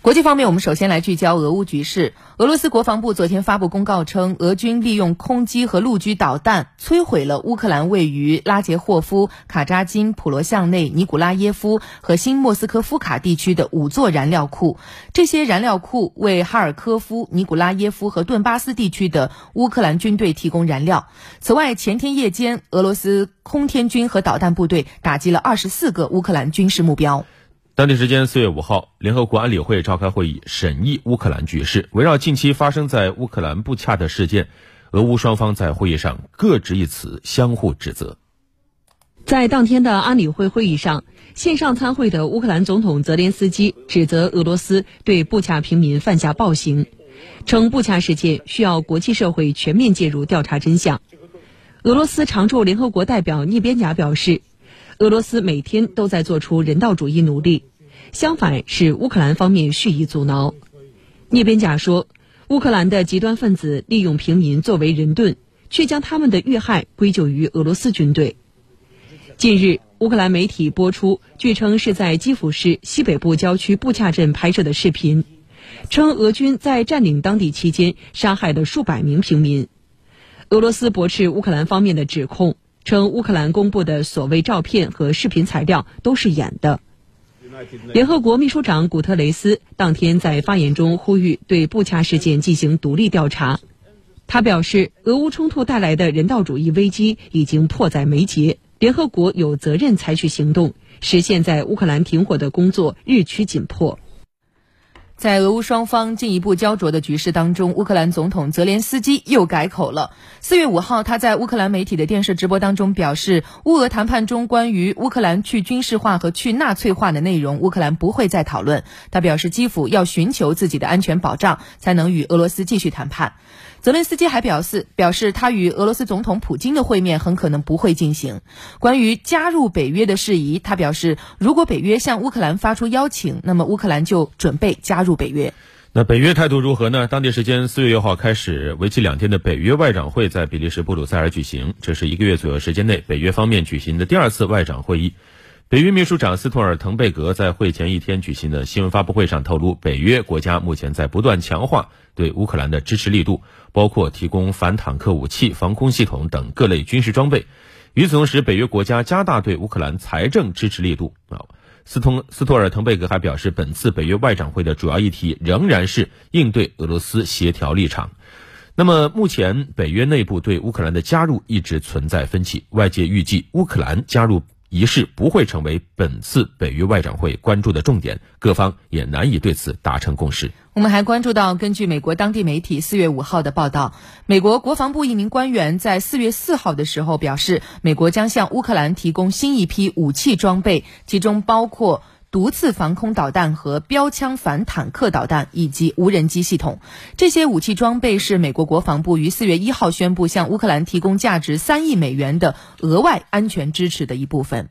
国际方面，我们首先来聚焦俄乌局势。俄罗斯国防部昨天发布公告称，俄军利用空机和陆基导弹摧毁了乌克兰位于拉杰霍夫、卡扎金、普罗向内、尼古拉耶夫和新莫斯科夫卡地区的五座燃料库。这些燃料库为哈尔科夫、尼古拉耶夫和顿巴斯地区的乌克兰军队提供燃料。此外，前天夜间，俄罗斯空天军和导弹部队打击了二十四个乌克兰军事目标。当地时间四月五号，联合国安理会召开会议，审议乌克兰局势。围绕近期发生在乌克兰布恰的事件，俄乌双方在会议上各执一词，相互指责。在当天的安理会会议上，线上参会的乌克兰总统泽连斯基指责俄罗斯对布恰平民犯下暴行，称布恰事件需要国际社会全面介入调查真相。俄罗斯常驻联合国代表聂边贾表示。俄罗斯每天都在做出人道主义努力，相反是乌克兰方面蓄意阻挠。聂边贾说，乌克兰的极端分子利用平民作为人盾，却将他们的遇害归咎于俄罗斯军队。近日，乌克兰媒体播出据称是在基辅市西北部郊区布恰镇拍摄的视频，称俄军在占领当地期间杀害了数百名平民。俄罗斯驳斥乌克兰方面的指控。称乌克兰公布的所谓照片和视频材料都是演的。联合国秘书长古特雷斯当天在发言中呼吁对布恰事件进行独立调查。他表示，俄乌冲突带来的人道主义危机已经迫在眉睫，联合国有责任采取行动，实现在乌克兰停火的工作日趋紧迫。在俄乌双方进一步焦灼的局势当中，乌克兰总统泽连斯基又改口了。四月五号，他在乌克兰媒体的电视直播当中表示，乌俄谈判中关于乌克兰去军事化和去纳粹化的内容，乌克兰不会再讨论。他表示，基辅要寻求自己的安全保障，才能与俄罗斯继续谈判。泽连斯基还表示，表示他与俄罗斯总统普京的会面很可能不会进行。关于加入北约的事宜，他表示，如果北约向乌克兰发出邀请，那么乌克兰就准备加入入北约。那北约态度如何呢？当地时间四月六号开始，为期两天的北约外长会在比利时布鲁塞尔举行，这是一个月左右时间内北约方面举行的第二次外长会议。北约秘书长斯托尔滕贝格在会前一天举行的新闻发布会上透露，北约国家目前在不断强化对乌克兰的支持力度，包括提供反坦克武器、防空系统等各类军事装备。与此同时，北约国家加大对乌克兰财政支持力度。啊，斯通斯托尔滕贝格还表示，本次北约外长会的主要议题仍然是应对俄罗斯协调立场。那么，目前北约内部对乌克兰的加入一直存在分歧，外界预计乌克兰加入。仪式不会成为本次北约外长会关注的重点，各方也难以对此达成共识。我们还关注到，根据美国当地媒体四月五号的报道，美国国防部一名官员在四月四号的时候表示，美国将向乌克兰提供新一批武器装备，其中包括。毒刺防空导弹和标枪反坦克导弹以及无人机系统，这些武器装备是美国国防部于四月一号宣布向乌克兰提供价值三亿美元的额外安全支持的一部分。